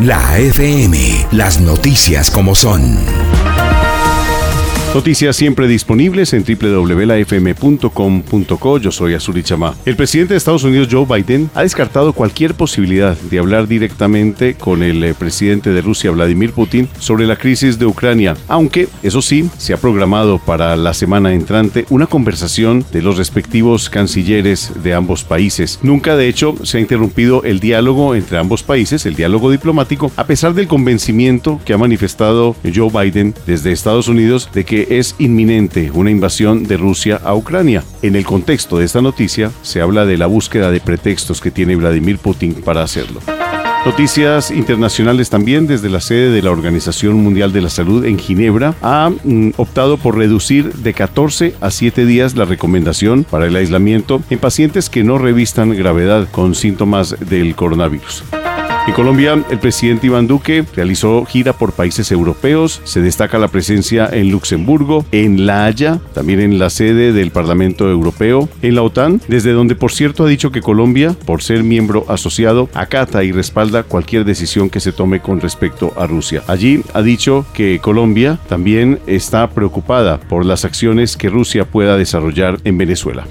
La FM, las noticias como son. Noticias siempre disponibles en www.lafm.com.co. Yo soy Azuri Chamá. El presidente de Estados Unidos, Joe Biden, ha descartado cualquier posibilidad de hablar directamente con el eh, presidente de Rusia, Vladimir Putin, sobre la crisis de Ucrania, aunque, eso sí, se ha programado para la semana entrante una conversación de los respectivos cancilleres de ambos países. Nunca, de hecho, se ha interrumpido el diálogo entre ambos países, el diálogo diplomático, a pesar del convencimiento que ha manifestado Joe Biden desde Estados Unidos de que es inminente una invasión de Rusia a Ucrania. En el contexto de esta noticia se habla de la búsqueda de pretextos que tiene Vladimir Putin para hacerlo. Noticias internacionales también desde la sede de la Organización Mundial de la Salud en Ginebra ha mm, optado por reducir de 14 a 7 días la recomendación para el aislamiento en pacientes que no revistan gravedad con síntomas del coronavirus. En Colombia, el presidente Iván Duque realizó gira por países europeos. Se destaca la presencia en Luxemburgo, en La Haya, también en la sede del Parlamento Europeo, en la OTAN, desde donde por cierto ha dicho que Colombia, por ser miembro asociado, acata y respalda cualquier decisión que se tome con respecto a Rusia. Allí ha dicho que Colombia también está preocupada por las acciones que Rusia pueda desarrollar en Venezuela.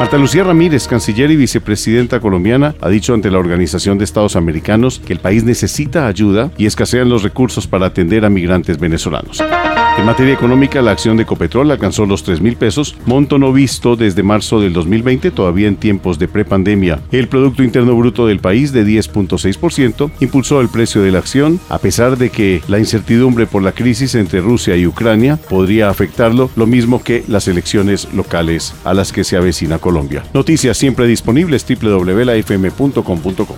Marta Lucía Ramírez, canciller y vicepresidenta colombiana, ha dicho ante la Organización de Estados Americanos que el país necesita ayuda y escasean los recursos para atender a migrantes venezolanos. En materia económica, la acción de Copetrol alcanzó los 3 mil pesos, monto no visto desde marzo del 2020, todavía en tiempos de prepandemia. El Producto Interno Bruto del país, de 10.6%, impulsó el precio de la acción, a pesar de que la incertidumbre por la crisis entre Rusia y Ucrania podría afectarlo, lo mismo que las elecciones locales a las que se avecina Colombia. Noticias siempre disponibles www.lafm.com.co.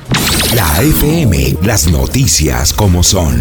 La FM, las noticias como son.